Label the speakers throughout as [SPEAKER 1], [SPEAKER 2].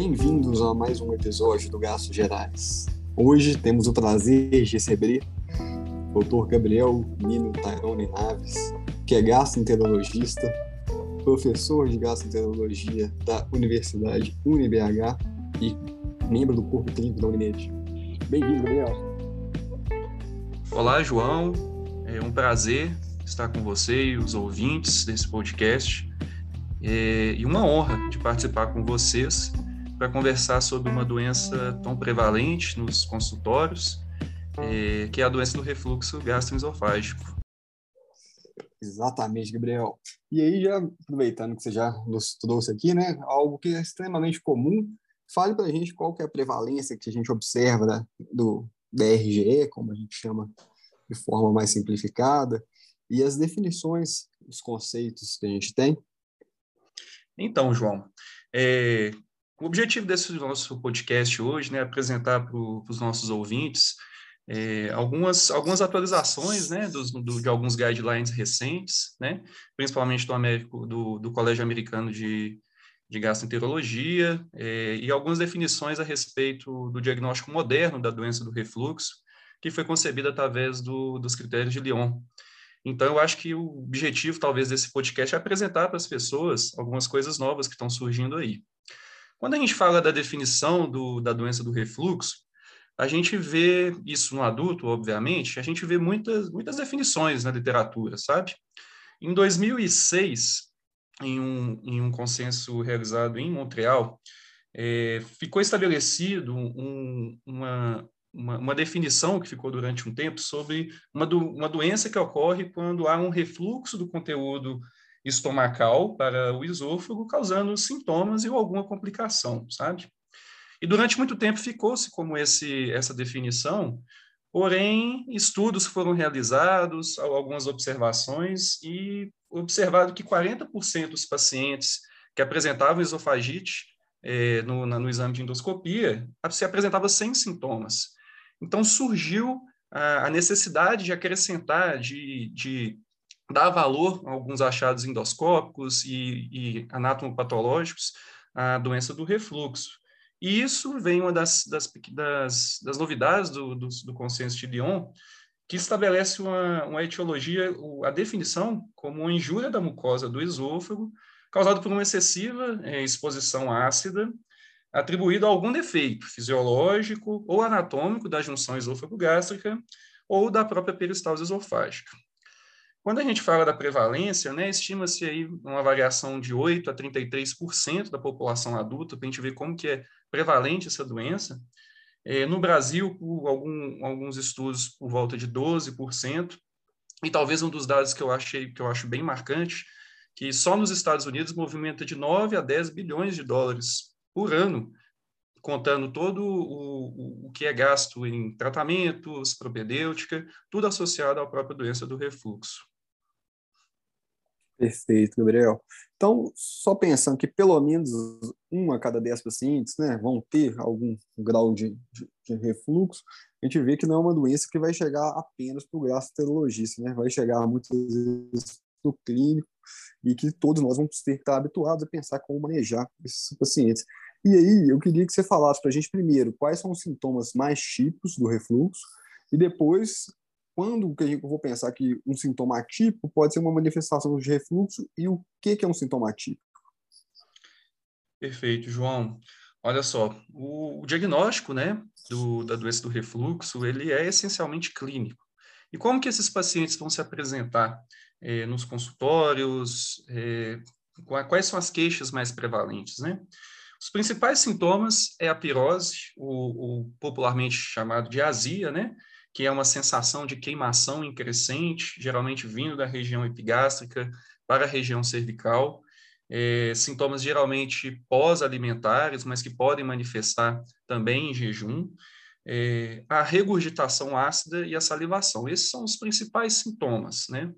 [SPEAKER 1] Bem-vindos a mais um episódio do Gastos Gerais. Hoje temos o prazer de receber o Dr. Gabriel Nino Tairone Naves, que é gastroenterologista, professor de gastroenterologia da Universidade UniBH e membro do corpo clínico da Unimed. Bem-vindo, Gabriel.
[SPEAKER 2] Olá, João. É um prazer estar com você e os ouvintes desse podcast. É, e uma honra de participar com vocês para conversar sobre uma doença tão prevalente nos consultórios, é, que é a doença do refluxo gastroesofágico.
[SPEAKER 1] Exatamente, Gabriel. E aí, já aproveitando que você já nos trouxe aqui, né, algo que é extremamente comum, fale para a gente qual que é a prevalência que a gente observa né, do DRGE, como a gente chama de forma mais simplificada, e as definições, os conceitos que a gente tem.
[SPEAKER 2] Então, João, é, o objetivo desse nosso podcast hoje né, é apresentar para os nossos ouvintes é, algumas, algumas atualizações né, dos, do, de alguns guidelines recentes, né, principalmente do, Américo, do, do Colégio Americano de, de Gastroenterologia, é, e algumas definições a respeito do diagnóstico moderno da doença do refluxo, que foi concebida através do, dos critérios de Lyon. Então, eu acho que o objetivo, talvez, desse podcast é apresentar para as pessoas algumas coisas novas que estão surgindo aí. Quando a gente fala da definição do, da doença do refluxo, a gente vê isso no adulto, obviamente, a gente vê muitas, muitas definições na literatura, sabe? Em 2006, em um, em um consenso realizado em Montreal, é, ficou estabelecido um, uma, uma, uma, definição que ficou durante um tempo sobre uma, do, uma doença que ocorre quando há um refluxo do conteúdo estomacal para o esôfago, causando sintomas e alguma complicação, sabe? E durante muito tempo ficou-se como esse, essa definição, porém, estudos foram realizados, algumas observações, e observado que 40% dos pacientes que apresentavam esofagite eh, no, na, no exame de endoscopia se apresentava sem sintomas. Então, surgiu a, a necessidade de acrescentar, de, de, dar valor a alguns achados endoscópicos e, e anatomopatológicos à doença do refluxo. E isso vem uma das, das, das, das novidades do, do, do, consenso de Lyon, que estabelece uma, uma etiologia, a definição como uma injúria da mucosa do esôfago, causada por uma excessiva é, exposição ácida atribuído a algum defeito fisiológico ou anatômico da junção esôfago-gástrica ou da própria peristalse esofágica. Quando a gente fala da prevalência, né, estima-se aí uma variação de 8 a 33% da população adulta, para a gente ver como que é prevalente essa doença. É, no Brasil, por algum, alguns estudos, por volta de 12%, e talvez um dos dados que eu achei que eu acho bem marcante, que só nos Estados Unidos movimenta de 9 a 10 bilhões de dólares por ano, contando todo o, o, que é gasto em tratamentos, propedêutica, tudo associado à própria doença do refluxo.
[SPEAKER 1] Perfeito, Gabriel. Então, só pensando que pelo menos uma a cada dez pacientes né, vão ter algum grau de, de, de, refluxo, a gente vê que não é uma doença que vai chegar apenas para o gastroenterologista, né? vai chegar muitas vezes no clínico e que todos nós vamos ter que estar habituados a pensar como manejar esses pacientes. E aí, eu queria que você falasse para a gente primeiro quais são os sintomas mais típicos do refluxo e depois quando que eu vou pensar que um sintoma atípico pode ser uma manifestação de refluxo e o que, que é um sintoma atípico?
[SPEAKER 2] Perfeito, João. Olha só, o, o diagnóstico né, do, da doença do refluxo, ele é essencialmente clínico. E como que esses pacientes vão se apresentar eh, nos consultórios? Eh, quais são as queixas mais prevalentes, né? Os principais sintomas é a pirose, o, o popularmente chamado de azia, né? que é uma sensação de queimação em crescente, geralmente vindo da região epigástrica para a região cervical. É, sintomas geralmente pós-alimentares, mas que podem manifestar também em jejum. É, a regurgitação ácida e a salivação. Esses são os principais sintomas, né?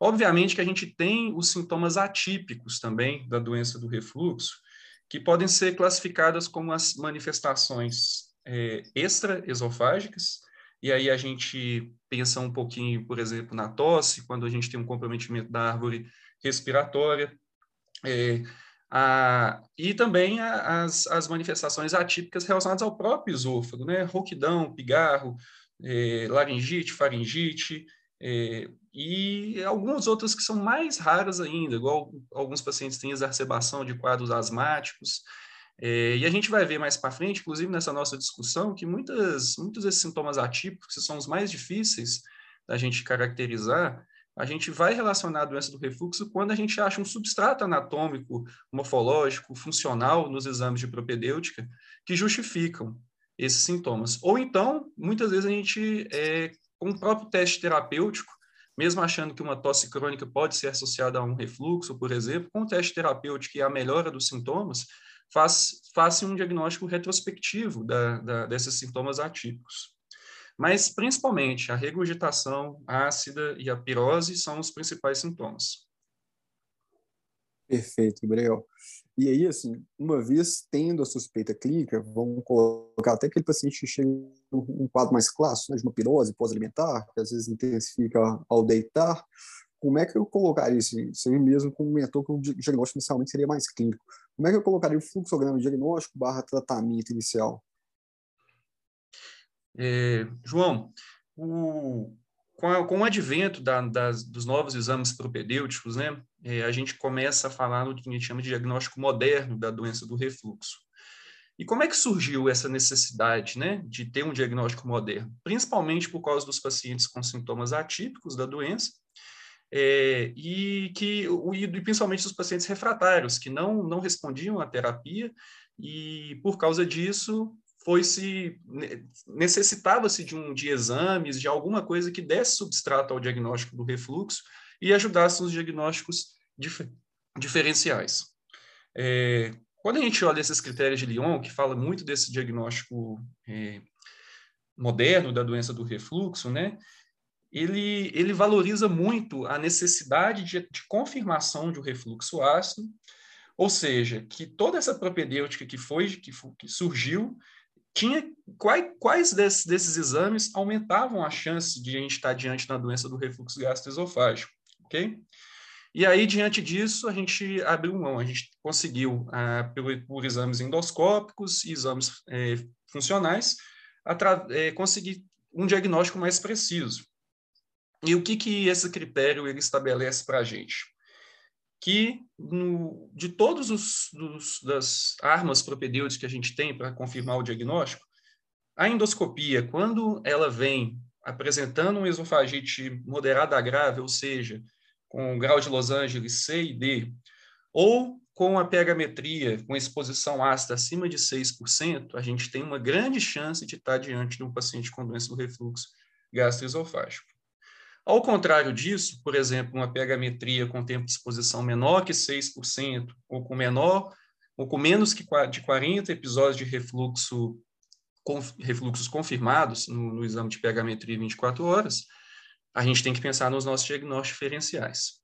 [SPEAKER 2] Obviamente que a gente tem os sintomas atípicos também da doença do refluxo, que podem ser classificadas como as manifestações é, extraesofágicas, e aí a gente pensa um pouquinho, por exemplo, na tosse, quando a gente tem um comprometimento da árvore respiratória. É, Ah, e também a, as, as manifestações atípicas relacionadas ao próprio esôfago, né? Rouquidão, pigarro, eh, laringite, faringite, eh, e algumas outras que são mais raras ainda, igual alguns pacientes têm exacerbação de quadros asmáticos. Eh, e a gente vai ver mais para frente, inclusive nessa nossa discussão, que muitas, muitos desses sintomas atípicos, que são os mais difíceis da gente caracterizar, a gente vai relacionar a doença do refluxo quando a gente acha um substrato anatômico, morfológico, funcional nos exames de propedêutica que justificam esses sintomas. Ou então, muitas vezes a gente, é, com o próprio teste terapêutico, mesmo achando que uma tosse crônica pode ser associada a um refluxo, por exemplo, com o teste terapêutico e a melhora dos sintomas, faz, faz um diagnóstico retrospectivo da, da, desses sintomas atípicos. Mas, principalmente, a regurgitação ácida e a pirose são os principais sintomas.
[SPEAKER 1] Perfeito, Gabriel. E aí, assim, uma vez tendo a suspeita clínica, vamos colocar até aquele paciente que chega um quadro mais clássico, né, de uma pirose pós-alimentar, que às vezes intensifica ao deitar, como é que eu colocaria isso? Você mesmo comentou que o diagnóstico inicialmente seria mais clínico. Como é que eu colocaria o fluxograma diagnóstico barra tratamento inicial?
[SPEAKER 2] É, João, o, com, a, com, o advento da, das, dos novos exames propedêuticos, né, é, a gente começa a falar no que a gente chama de diagnóstico moderno da doença do refluxo. E como é que surgiu essa necessidade né, de ter um diagnóstico moderno? Principalmente por causa dos pacientes com sintomas atípicos da doença, é, e que e principalmente dos pacientes refratários que não não respondiam à terapia e por causa disso foi se necessitava-se de um de exames, de alguma coisa que desse substrato ao diagnóstico do refluxo e ajudasse nos diagnósticos dif diferenciais. É, quando a gente olha esses critérios de Lyon, que fala muito desse diagnóstico é, moderno da doença do refluxo, né, ele, ele valoriza muito a necessidade de, de confirmação de um refluxo ácido, ou seja, que toda essa propedêutica que foi que, que surgiu tinha quais, quais desses, desses, exames aumentavam a chance de a gente estar diante da doença do refluxo gastroesofágico, ok? E aí, diante disso, a gente abriu mão, a gente conseguiu, ah, por, por, exames endoscópicos e exames é, funcionais, é, conseguir um diagnóstico mais preciso. E o que, que esse critério ele estabelece para a gente? que no, de todos os dos, das armas propedêuticas que a gente tem para confirmar o diagnóstico, a endoscopia, quando ela vem apresentando um esofagite moderada a grave, ou seja, com grau de Los Angeles C e D, ou com a pH-metria com exposição ácida acima de 6%, a gente tem uma grande chance de estar diante de um paciente com doença do refluxo gastroesofágico. Ao contrário disso, por exemplo, uma pH-metria com tempo de exposição menor que 6%, ou com menor, ou com menos que de 40 episódios de refluxo, refluxos confirmados no, no exame de pH-metria 24 horas, a gente tem que pensar nos nossos diagnósticos diferenciais.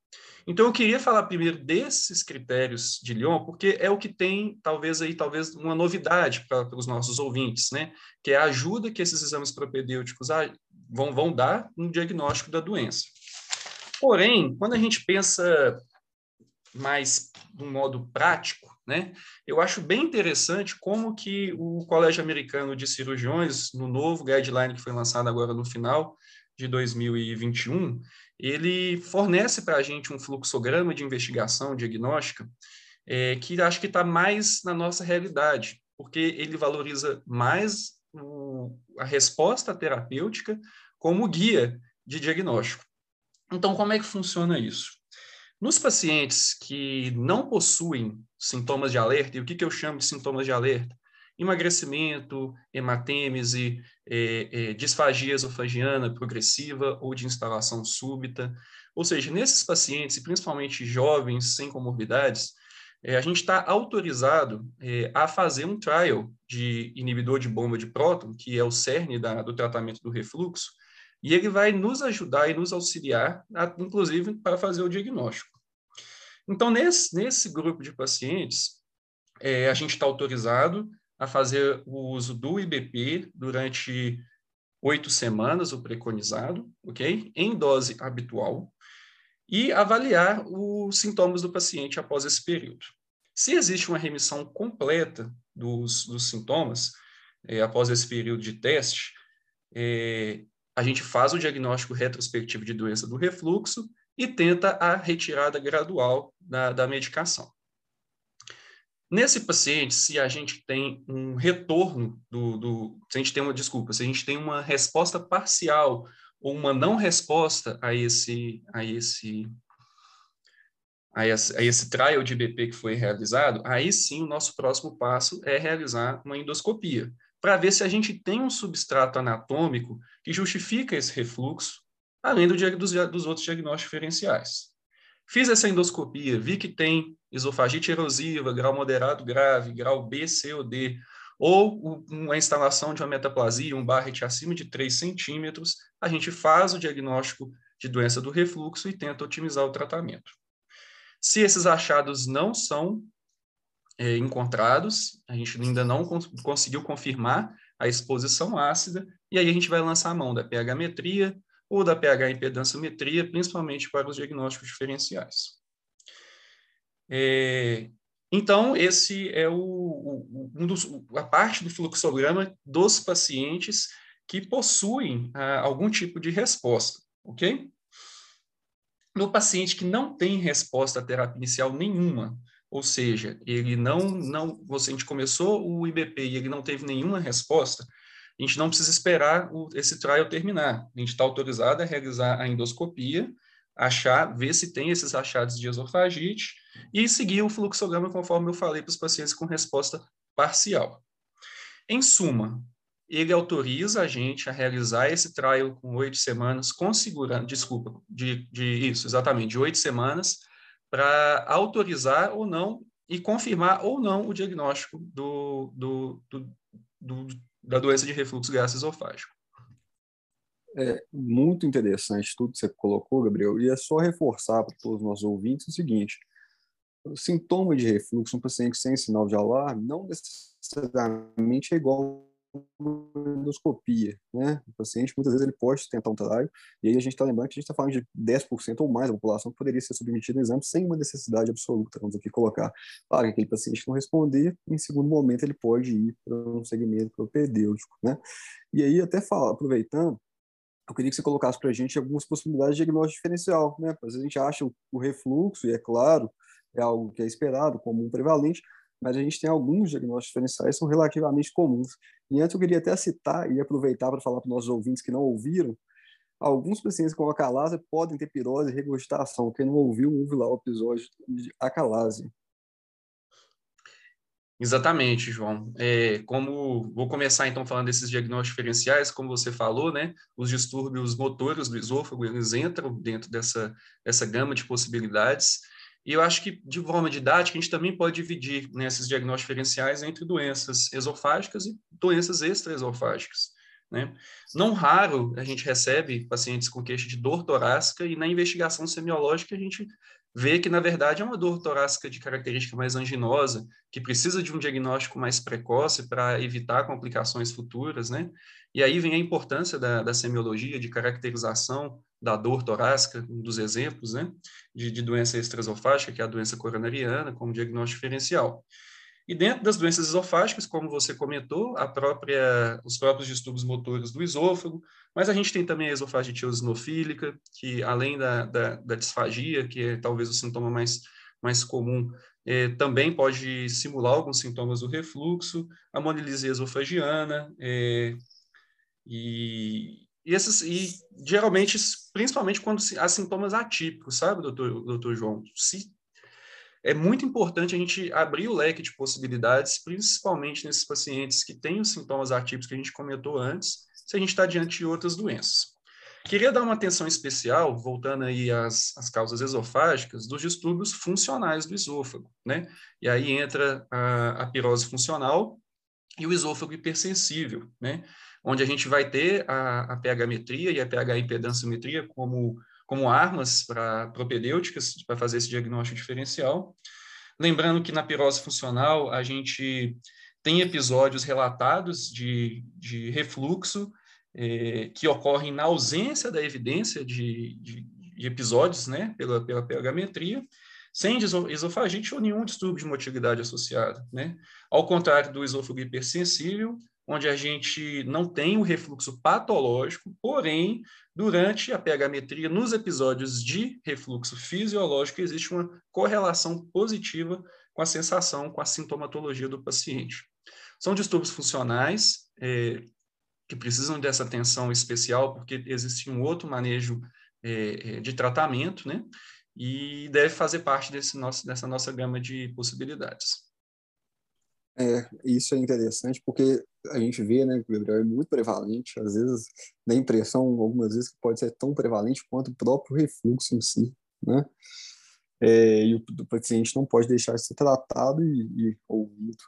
[SPEAKER 2] Então, eu queria falar primeiro desses critérios de Lyon, porque é o que tem, talvez, aí, talvez uma novidade para, os nossos ouvintes, né? Que é a ajuda que esses exames propedêuticos vão, vão dar no diagnóstico da doença. Porém, quando a gente pensa mais de um modo prático, né, eu acho bem interessante como que o Colégio Americano de Cirurgiões, no novo guideline que foi lançado agora no final de 2021, ele fornece para a gente um fluxograma de investigação diagnóstica é, que acho que está mais na nossa realidade, porque ele valoriza mais o, a resposta terapêutica como guia de diagnóstico. Então, como é que funciona isso? Nos pacientes que não possuem sintomas de alerta, e o que, que eu chamo de sintomas de alerta? Emagrecimento, hematêmese, é, é, disfagia esofagiana progressiva ou de instalação súbita. Ou seja, nesses pacientes, principalmente jovens sem comorbidades, é, a gente está autorizado é, a fazer um trial de inibidor de bomba de próton, que é o cerne da, do tratamento do refluxo, e ele vai nos ajudar e nos auxiliar, inclusive, para fazer o diagnóstico. Então, nesse, nesse grupo de pacientes, é, a gente está autorizado a fazer o uso do IBP durante oito semanas, o preconizado, ok? Em dose habitual, e avaliar os sintomas do paciente após esse período. Se existe uma remissão completa dos, dos sintomas, é, após esse período de teste, é, a gente faz o diagnóstico retrospectivo de doença do refluxo e tenta a retirada gradual da, da medicação. Nesse paciente, se a gente tem um retorno do, do, se a gente tem uma desculpa, se a gente tem uma resposta parcial ou uma não resposta a esse a esse a esse, a esse trial de BP que foi realizado, aí sim o nosso próximo passo é realizar uma endoscopia para ver se a gente tem um substrato anatômico que justifica esse refluxo, além do, dos, dos outros diagnósticos diferenciais. Fiz essa endoscopia, vi que tem esofagite erosiva, grau moderado grave, grau B, C ou D, ou uma instalação de uma metaplasia, um Barrett acima de 3 centímetros, a gente faz o diagnóstico de doença do refluxo e tenta otimizar o tratamento. Se esses achados não são é, encontrados, a gente ainda não cons conseguiu confirmar a exposição ácida, e aí a gente vai lançar a mão da pH-metria ou da pH-impedanciometria, principalmente para os diagnósticos diferenciais. É, então, esse é o, o, um dos, a parte do fluxograma dos pacientes que possuem ah, algum tipo de resposta, ok? No paciente que não tem resposta à terapia inicial nenhuma, ou seja, ele não, não, você, a gente começou o IBP e ele não teve nenhuma resposta, a gente não precisa esperar o, esse trial terminar. A gente está autorizado a realizar a endoscopia, achar, ver se tem esses achados de esofagite e seguir o fluxograma conforme eu falei para os pacientes com resposta parcial. Em suma, ele autoriza a gente a realizar esse trial com oito semanas, com segurança, desculpa, de, de isso, exatamente, de oito semanas, para autorizar ou não e confirmar ou não o diagnóstico do, do, do, do da doença de refluxo gastroesofágico.
[SPEAKER 1] É muito interessante tudo que você colocou, Gabriel, e é só reforçar para todos os nossos ouvintes o seguinte: o sintoma de refluxo, um paciente sem sinal de alarme, não necessariamente é igual endoscopia, né? O paciente, muitas vezes, ele pode tentar um trabalho, e aí a gente está lembrando que a gente está falando de 10% ou mais da população que poderia ser submetida a exame sem uma necessidade absoluta, vamos aqui colocar. Claro, aquele paciente não responder, em segundo momento, ele pode ir para um segmento propedêutico, né? E aí, até fala, aproveitando, eu queria que você colocasse para a gente algumas possibilidades de diagnóstico diferencial, né? Às vezes a gente acha o refluxo, e é claro, é algo que é esperado, comum, prevalente, mas a gente tem alguns diagnósticos diferenciais que são relativamente comuns. E antes eu queria até citar e aproveitar para falar para os nossos ouvintes que não ouviram, alguns pacientes com acalásia podem ter pirose e regurgitação. Quem não ouviu, ouve lá o episódio de acalásia.
[SPEAKER 2] Exatamente, João. É, como vou começar então falando desses diagnósticos diferenciais, como você falou, né, os distúrbios motores do esôfago eles entram dentro dessa dessa gama de possibilidades. E eu acho que, de forma didática, a gente também pode dividir né, diagnósticos diferenciais entre doenças esofágicas e doenças extraesofágicas. Né? Não raro a gente recebe pacientes com queixa de dor torácica e na investigação semiológica a gente vê que, na verdade, é uma dor torácica de característica mais anginosa, que precisa de um diagnóstico mais precoce para evitar complicações futuras, né? E aí vem a importância da, da semiologia, de caracterização da dor torácica, um dos exemplos, né? De, de doença extraesofágica, que é a doença coronariana, como diagnóstico diferencial. E dentro das doenças esofágicas, como você comentou, a própria, os próprios distúrbios motores do esôfago, mas a gente tem também a esofagite eosinofílica, que além da, da, da disfagia, que é talvez o sintoma mais, mais comum, é, também pode simular alguns sintomas do refluxo, a monilise esofagiana, é, e, e, esses, e geralmente, principalmente quando há sintomas atípicos, sabe, doutor, doutor João? Se é muito importante a gente abrir o leque de possibilidades, principalmente nesses pacientes que têm os sintomas atípicos que a gente comentou antes, se a gente está diante de outras doenças. Queria dar uma atenção especial, voltando aí às, às causas esofágicas, dos distúrbios funcionais do esôfago, né? E aí entra a, a pirose funcional e o esôfago hipersensível, né? Onde a gente vai ter a, a pH-metria e a pH-impedanciometria como como armas para propedêuticas para fazer esse diagnóstico diferencial. Lembrando que na pirose funcional a gente tem episódios relatados de, de refluxo eh, que ocorrem na ausência da evidência de, de, de, episódios, né, pela, pela pH-metria, sem esofagite ou nenhum distúrbio de motilidade associado, né? Ao contrário do esôfago hipersensível, onde a gente não tem o refluxo patológico, porém, durante a pH-metria, nos episódios de refluxo fisiológico, existe uma correlação positiva com a sensação, com a sintomatologia do paciente. São distúrbios funcionais é, que precisam dessa atenção especial, porque existe um outro manejo é, é de tratamento, né? E deve fazer parte desse nosso, dessa nossa gama de possibilidades.
[SPEAKER 1] É, isso é interessante porque a gente vê, né, que o Gabriel é muito prevalente, às vezes dá a impressão, algumas vezes, que pode ser tão prevalente quanto o próprio refluxo em si, né? É, e o, paciente não pode deixar de ser tratado e, e ouvido.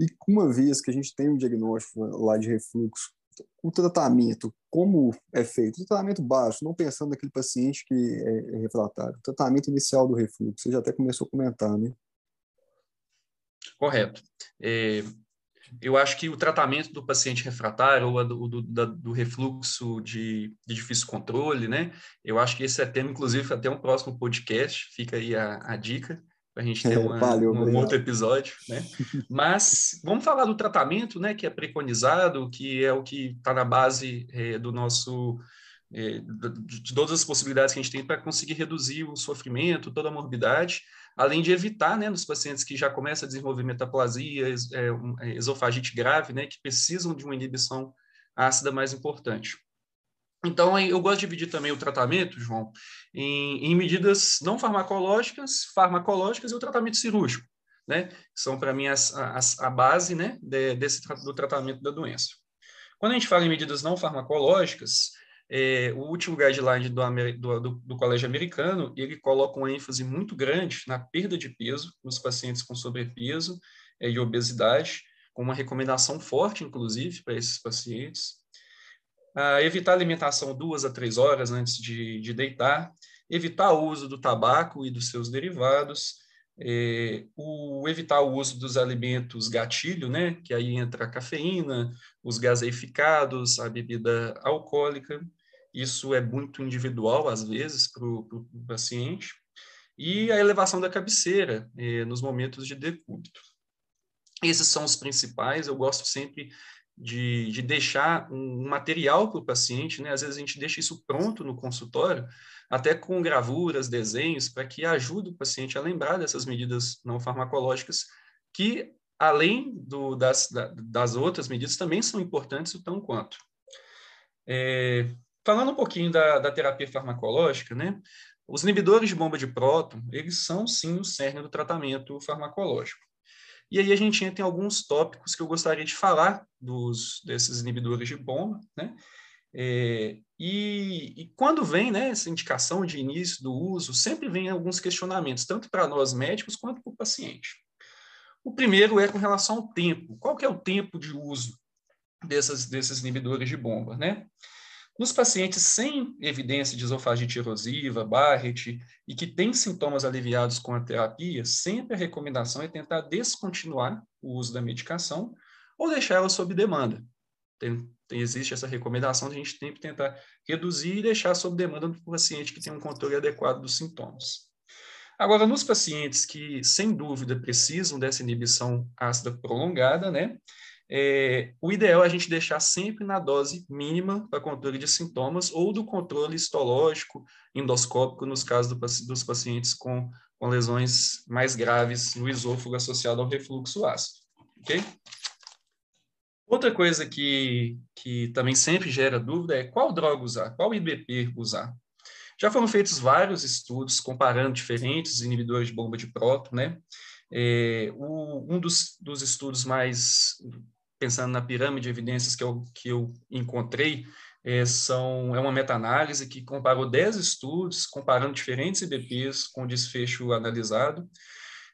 [SPEAKER 1] E uma vez que a gente tem um diagnóstico lá de refluxo, o tratamento, como é feito? O tratamento básico, não pensando naquele paciente que é, é refratário. O tratamento inicial do refluxo, você já até começou a comentar, né?
[SPEAKER 2] Correto. É, eu acho que o tratamento do paciente refratário ou do, do, do, refluxo de, de, difícil controle, né? Eu acho que esse é tema, inclusive, até um próximo podcast, fica aí a, a dica para a gente ter uma, Valeu, um outro episódio, né? Mas vamos falar do tratamento, né? Que é preconizado, que é o que está na base é, do nosso é, de todas as possibilidades que a gente tem para conseguir reduzir o sofrimento, toda a morbidade além de evitar, né, nos pacientes que já começam a desenvolver metaplasia, é, é, esofagite grave, né, que precisam de uma inibição ácida mais importante. Então, eu gosto de dividir também o tratamento, João, em, em medidas não farmacológicas, farmacológicas e o tratamento cirúrgico, né? São, para mim, as, as, a base né, de, desse, do tratamento da doença. Quando a gente fala em medidas não farmacológicas, é, o último guideline do, do, do, Colégio Americano, ele coloca uma ênfase muito grande na perda de peso nos pacientes com sobrepeso é, e obesidade, com uma recomendação forte, inclusive, para esses pacientes. Ah, evitar alimentação duas a três horas antes de, de deitar, evitar o uso do tabaco e dos seus derivados, é, o evitar o uso dos alimentos gatilho, né, que aí entra a cafeína, os gaseificados, a bebida alcoólica, isso é muito individual, às vezes, para o paciente. E a elevação da cabeceira eh, nos momentos de decúbito. Esses são os principais. Eu gosto sempre de, de deixar um, material para o paciente, né? Às vezes a gente deixa isso pronto no consultório, até com gravuras, desenhos, para que ajude o paciente a lembrar dessas medidas não farmacológicas, que, além do, das, das outras medidas, também são importantes o tão quanto. É, Falando um pouquinho da, da terapia farmacológica, né? Os inibidores de bomba de próton, eles são sim o cerne do tratamento farmacológico. E aí a gente entra em alguns tópicos que eu gostaria de falar dos desses inibidores de bomba, né? É, e, e, quando vem né, essa indicação de início do uso, sempre vem alguns questionamentos, tanto para nós médicos quanto para o paciente. O primeiro é com relação ao tempo. Qual que é o tempo de uso dessas, desses inibidores de bomba? Né? Nos pacientes sem evidência de esofagite erosiva, Barrett, e que têm sintomas aliviados com a terapia, sempre a recomendação é tentar descontinuar o uso da medicação ou deixar ela sob demanda. Tem, tem, existe essa recomendação de a gente sempre tentar reduzir e deixar sob demanda do paciente que tem um controle adequado dos sintomas. Agora, nos pacientes que, sem dúvida, precisam dessa inibição ácida prolongada, né, é, o ideal é a gente deixar sempre na dose mínima para controle de sintomas ou do controle histológico, endoscópico, nos casos do, dos pacientes com, com lesões mais graves no esôfago associado ao refluxo ácido. Ok? Outra coisa que, que também sempre gera dúvida é qual droga usar, qual IBP usar. Já foram feitos vários estudos comparando diferentes inibidores de bomba de próton, né? É, o, um dos, dos estudos mais pensando na pirâmide de evidências que eu, que eu encontrei, é, são, é uma meta-análise que comparou 10 estudos, comparando diferentes IBPs com desfecho analisado.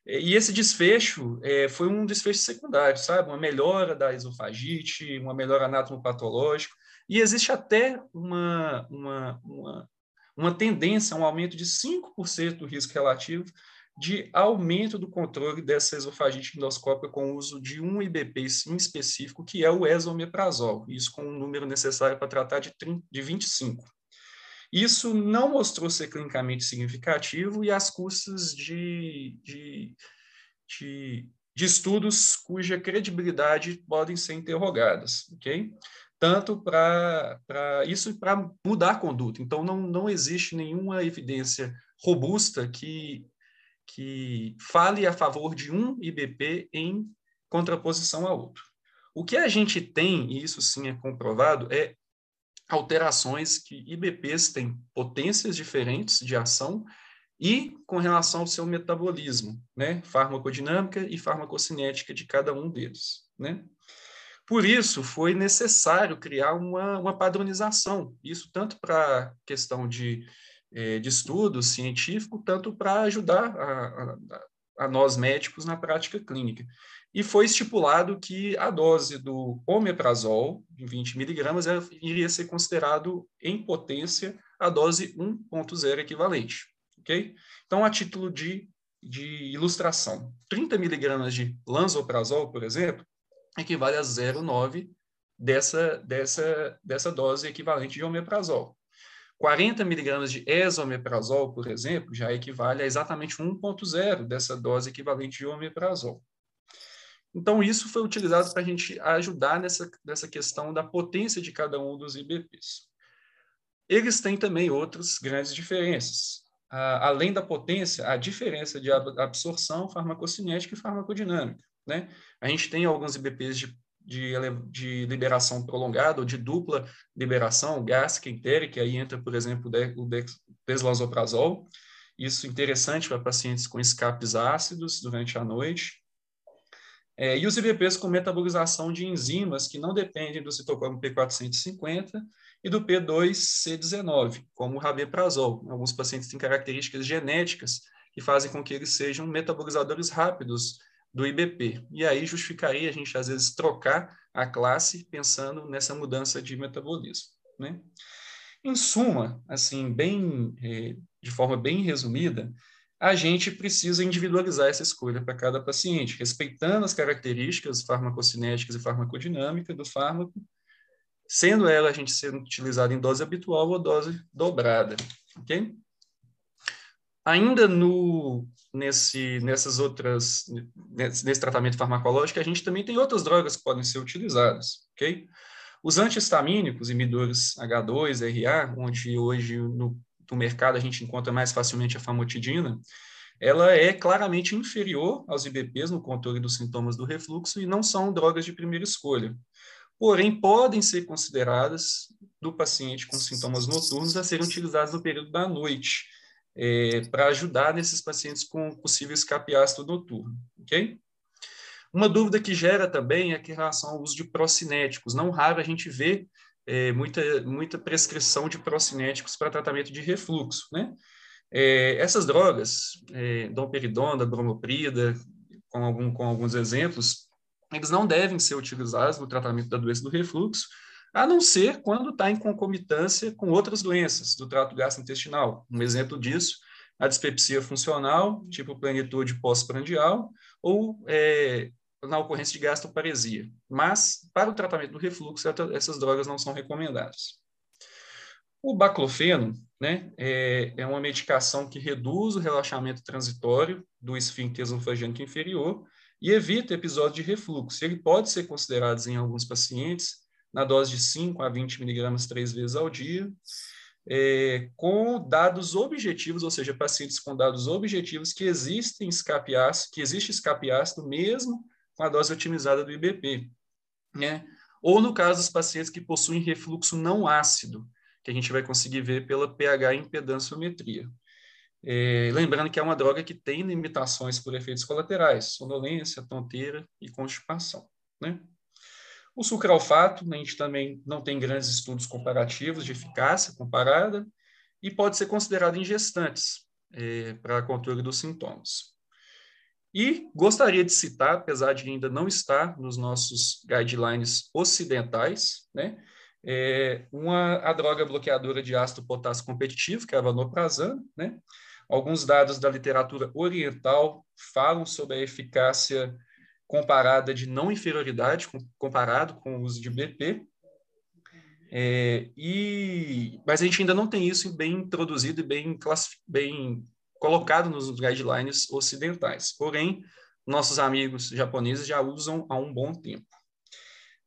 [SPEAKER 2] E esse desfecho é, foi um desfecho secundário, sabe? Uma melhora da esofagite, uma melhora anatomopatológica, e existe até uma, uma, uma, uma tendência um aumento de 5% do risco relativo de aumento do controle dessa esofagite endoscópica com o uso de um IBP em específico, que é o esomeprazol, isso com um número necessário para tratar de, 30, de 25. Isso não mostrou ser clinicamente significativo e as custas de, de, de, de estudos cuja credibilidade podem ser interrogadas, ok? Tanto para isso para mudar a conduta. Então, não, não existe nenhuma evidência robusta que, que fale a favor de um IBP em contraposição a outro. O que a gente tem, e isso sim é comprovado, é alterações que IBPs têm potências diferentes de ação e com relação ao seu metabolismo, né? Farmacodinâmica e farmacocinética de cada um deles, né? Por isso, foi necessário criar uma, uma padronização, isso tanto para questão de, de estudo científico, tanto para ajudar a, a, a nós médicos na prática clínica e foi estipulado que a dose do omeprazol, em 20 miligramas, iria ser considerado em potência a dose 1.0 equivalente, ok? Então, a título de, de ilustração, 30 miligramas de lanzoprazol, por exemplo, equivale a 0,9 dessa, dessa, dessa dose equivalente de omeprazol. 40 miligramas de esomeprazol, por exemplo, já equivale a exatamente 1.0 dessa dose equivalente de omeprazol. Então, isso foi utilizado para a gente ajudar nessa, nessa questão da potência de cada um dos IBPs. Eles têm também outras grandes diferenças. além da potência, a diferença de absorção farmacocinética e farmacodinâmica. Né? A gente tem alguns IBPs de, de, de liberação prolongada ou de dupla liberação, gástrica entérica, aí entra, por exemplo, o deslasoprazol. Isso interessante para pacientes com escapes ácidos durante a noite. É, e os IBPs com metabolização de enzimas que não dependem do citocromo P450 e do P2C19, como o rabeprazol. Alguns pacientes têm características genéticas que fazem com que eles sejam metabolizadores rápidos do IBP. E aí justificaria a gente, às vezes, trocar a classe pensando nessa mudança de metabolismo. Né? Em suma, assim, bem, é, de forma bem resumida, a gente precisa individualizar essa escolha para cada paciente, respeitando as características farmacocinéticas e farmacodinâmicas do fármaco, sendo ela a gente sendo utilizada em dose habitual ou dose dobrada, ok? Ainda no, nesse, nessas outras, nesse, nesse tratamento farmacológico, a gente também tem outras drogas que podem ser utilizadas, ok? Os antihistamínicos, inibidores H2, RA, onde hoje no no mercado a gente encontra mais facilmente a famotidina, ela é claramente inferior aos IBPs no controle dos sintomas do refluxo e não são drogas de primeira escolha. Porém, podem ser consideradas do paciente com sintomas noturnos a serem utilizadas no período da noite, é, para ajudar nesses pacientes com possível escape ácido noturno, ok? Uma dúvida que gera também é que em relação ao uso de procinéticos. Não raro a gente vê é, muita, muita prescrição de procinéticos para tratamento de refluxo, né? É, essas drogas, é, domperidona, bromoprida, com, algum, com alguns exemplos, eles não devem ser utilizados no tratamento da doença do refluxo, a não ser quando está em concomitância com outras doenças do trato gastrointestinal. Um exemplo disso, a dispepsia funcional, tipo plenitude pós-prandial, ou é, na ocorrência de gastroparesia. Mas, para o tratamento do refluxo, essas drogas não são recomendadas. O baclofeno né, é, é uma medicação que reduz o relaxamento transitório do esfíncter esofagênico inferior e evita episódios de refluxo. Ele pode ser considerado em alguns pacientes na dose de 5 a 20 miligramas três vezes ao dia, é, com dados objetivos, ou seja, pacientes com dados objetivos que existem escape ácido, que existe escape ácido mesmo com a dose otimizada do IBP, né? Ou no caso dos pacientes que possuem refluxo não ácido, que a gente vai conseguir ver pela pH impedanciometria. É, lembrando que é uma droga que tem limitações por efeitos colaterais, sonolência, tonteira e constipação, né? O sucralfato, a gente também não tem grandes estudos comparativos de eficácia comparada e pode ser considerado em gestantes é, para controle dos sintomas. E gostaria de citar, apesar de ainda não estar nos nossos guidelines ocidentais, né, é uma, a droga bloqueadora de ácido potássio competitivo, que é a vanoprazan, né? Alguns dados da literatura oriental falam sobre a eficácia comparada de não inferioridade comparado com o uso de BP. É, e, mas a gente ainda não tem isso bem introduzido e bem, bem colocado nos guidelines ocidentais. Porém, nossos amigos japoneses já usam há um bom tempo.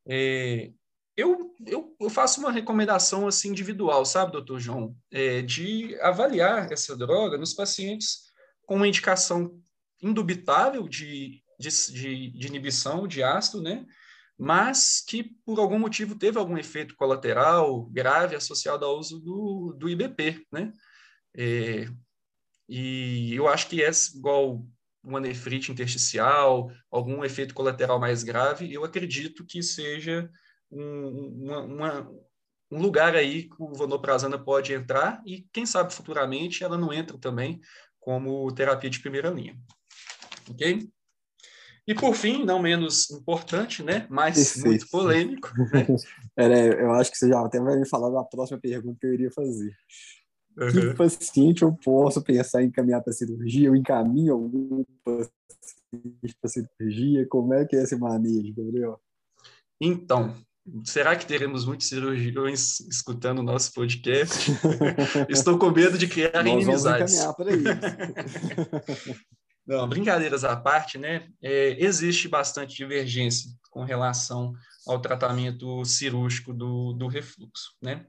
[SPEAKER 2] É, eu, eu, eu, faço uma recomendação assim individual, sabe, doutor João, é, de avaliar essa droga nos pacientes com uma indicação indubitável de, de, de, de inibição de ácido, né? mas que por algum motivo teve algum efeito colateral grave associado ao uso do, do IBP, né? É, e eu acho que é igual uma nefrite intersticial, algum efeito colateral mais grave, eu acredito que seja um, uma, uma, um lugar aí que o vonoprazana pode entrar e, quem sabe, futuramente ela não entra também como terapia de primeira linha. Ok? E por fim, não menos importante, né, mas Perfeito. muito polêmico. Né?
[SPEAKER 1] é, eu acho que você já até vai me falar da próxima pergunta que eu iria fazer. Uhum. Que paciente eu posso pensar em encaminhar para cirurgia? Eu encaminho algum paciente para cirurgia? Como é que é esse manejo, Gabriel?
[SPEAKER 2] Então, será que teremos muitos cirurgiões escutando o nosso podcast? Estou com medo de criar Nós inimizades. Vamos encaminhar para isso. Não, brincadeiras à parte, né? É, existe bastante divergência com relação ao tratamento cirúrgico do, do refluxo, né?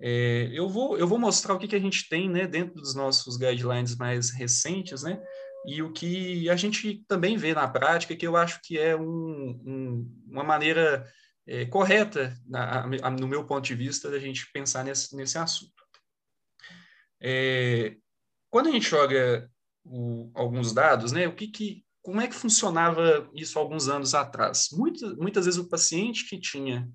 [SPEAKER 2] É, eu, vou, eu vou mostrar o que, que a gente tem né, dentro dos nossos guidelines mais recentes, né? E o que a gente também vê na prática, que eu acho que é um, um, uma maneira é, correta, na, no meu ponto de vista, da gente pensar nesse, nesse assunto. É, quando a gente joga o, alguns dados, né? O que, que como é que funcionava isso alguns anos atrás? Muitas, muitas vezes o paciente que tinha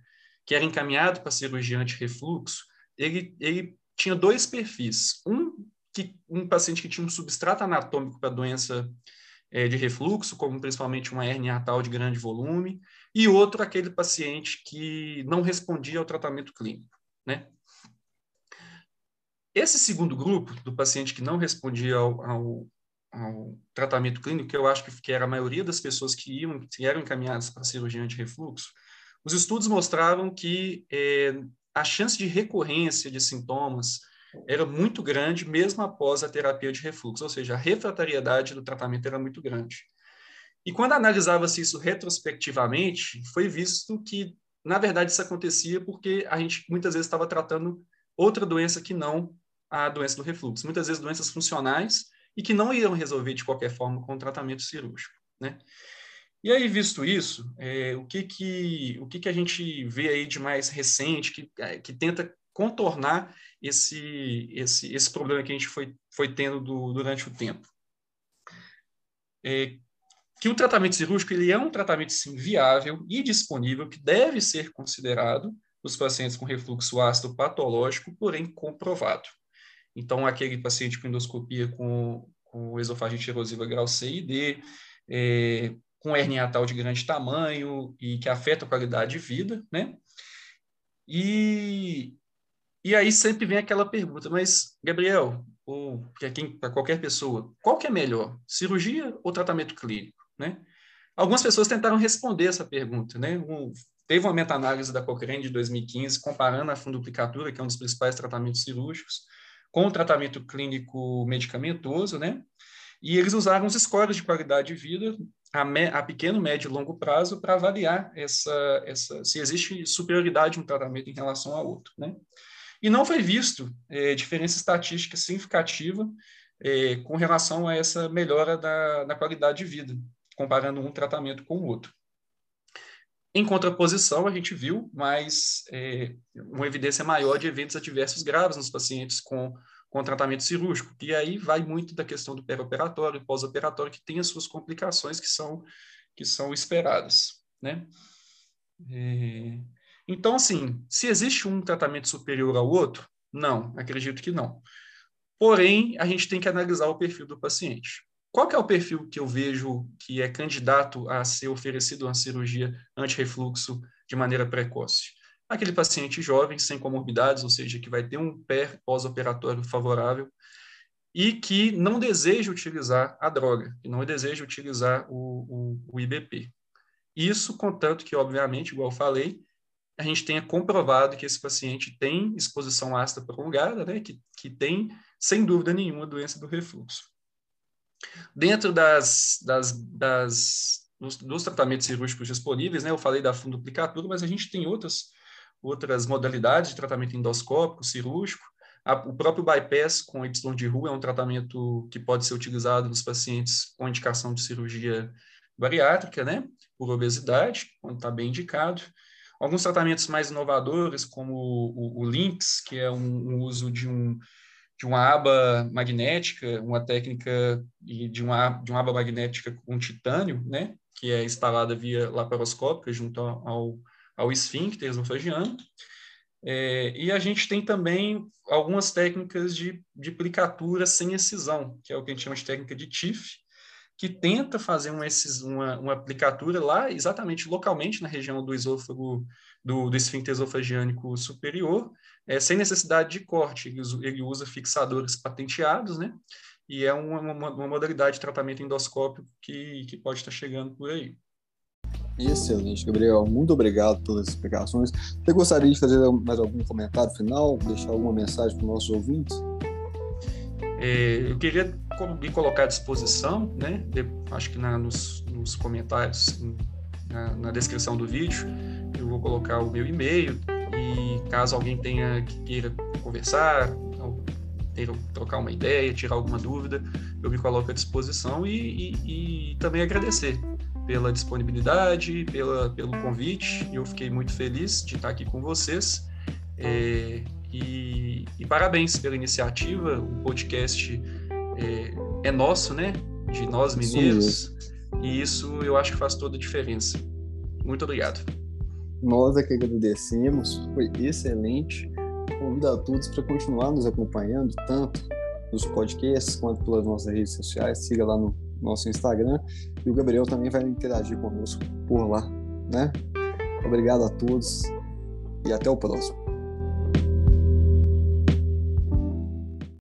[SPEAKER 2] que era encaminhado para cirurgia anti-refluxo, ele, ele tinha dois perfis. Um que um paciente que tinha um substrato anatômico para doença é, de refluxo, como principalmente uma hernia atal de grande volume, e outro aquele paciente que não respondia ao tratamento clínico, né? Esse segundo grupo, do paciente que não respondia ao, ao, ao tratamento clínico, que eu acho que era a maioria das pessoas que iam, que eram encaminhadas para cirurgia de refluxo, os estudos mostravam que é, a chance de recorrência de sintomas era muito grande mesmo após a terapia de refluxo, ou seja, a refratariedade do tratamento era muito grande. E quando analisava-se isso retrospectivamente, foi visto que, na verdade, isso acontecia porque a gente muitas vezes estava tratando outra doença que não a doença do refluxo. Muitas vezes doenças funcionais e que não iam resolver de qualquer forma com o tratamento cirúrgico, né? E aí, visto isso, é, o, que, que, o que, que a gente vê aí de mais recente que, é, que tenta contornar esse, esse, esse problema que a gente foi, foi tendo do, durante o tempo? É, que o tratamento cirúrgico ele é um tratamento sim, viável e disponível que deve ser considerado nos pacientes com refluxo ácido patológico, porém comprovado. Então, aquele paciente com endoscopia com, com esofagite erosiva grau C e D, é, com hernia atal de grande tamanho e que afeta a qualidade de vida, né? E, e aí sempre vem aquela pergunta, mas, Gabriel, ou para qualquer pessoa, qual que é melhor, cirurgia ou tratamento clínico, né? Algumas pessoas tentaram responder essa pergunta, né? Um, teve uma meta-análise da Cochrane de 2015 comparando a funduplicatura, que é um dos principais tratamentos cirúrgicos, com tratamento clínico medicamentoso, né? E eles usaram os scores de qualidade de vida a, me, a pequeno, médio e longo prazo para avaliar essa, essa, se existe superioridade de um tratamento em relação ao outro, né? E não foi visto é, diferença estatística significativa é, com relação a essa melhora da, da qualidade de vida, comparando um tratamento com o outro. Em contraposição, a gente viu mais é, uma evidência maior de eventos adversos graves nos pacientes com, com tratamento cirúrgico, e aí vai muito da questão do pré-operatório e pós-operatório, que tem as suas complicações que são, que são esperadas, né? É, então, assim, se existe um tratamento superior ao outro, não, acredito que não. Porém, a gente tem que analisar o perfil do paciente. Qual que é o perfil que eu vejo que é candidato a ser oferecido uma cirurgia anti-refluxo de maneira precoce? Aquele paciente jovem, sem comorbidades, ou seja, que vai ter um pé pós-operatório favorável e que não deseja utilizar a droga, que não deseja utilizar o, o, o IBP. Isso, contanto que, obviamente, igual falei, a gente tenha comprovado que esse paciente tem exposição ácida prolongada, né, que, que tem, sem dúvida nenhuma, doença do refluxo. Dentro das, das, das dos, dos, tratamentos cirúrgicos disponíveis, né, eu falei da funduplicatura, mas a gente tem outras, outras modalidades de tratamento endoscópico, cirúrgico, a, o próprio bypass com Y de rua é um tratamento que pode ser utilizado nos pacientes com indicação de cirurgia bariátrica, né, por obesidade, quando está bem indicado. Alguns tratamentos mais inovadores, como o, o, o LIMPS, que é um, um uso de um de uma aba magnética, uma técnica de uma, de uma aba magnética com titânio, né, que é instalada via laparoscópica junto ao, ao esfíncter esofagino. É, e a gente tem também algumas técnicas de, de plicatura sem excisão, que é o que a gente chama de técnica de TIF, que tenta fazer uma, uma, uma aplicatura lá, exatamente localmente na região do esôfago, do, do esfíncter esofagiânico superior, é, sem necessidade de corte. Ele usa, ele usa fixadores patenteados, né? E é uma, uma, uma modalidade de tratamento endoscópico que, que pode estar chegando por aí.
[SPEAKER 1] Excelente, Gabriel. Muito obrigado pelas explicações. Você gostaria de fazer mais algum comentário final, deixar alguma mensagem para os nossos ouvintes?
[SPEAKER 2] É, eu queria me colocar à disposição, né? De, acho que na, nos, nos, comentários, na, na, descrição do vídeo, eu vou colocar o meu e-mail e caso alguém tenha que queira conversar, queira trocar uma ideia, tirar alguma dúvida, eu me coloco à disposição e, e, e também agradecer pela disponibilidade, pela, pelo convite. Eu fiquei muito feliz de estar aqui com vocês. É, e, e, parabéns pela iniciativa. O podcast é, é nosso, né? De nós mineiros. E isso eu acho que faz toda a diferença. Muito obrigado.
[SPEAKER 1] Nós é que agradecemos, foi excelente. Convido a todos para continuar nos acompanhando, tanto nos podcasts quanto pelas nossas redes sociais. Siga lá no nosso Instagram. E o Gabriel também vai interagir conosco por lá, né? Obrigado a todos e até o próximo.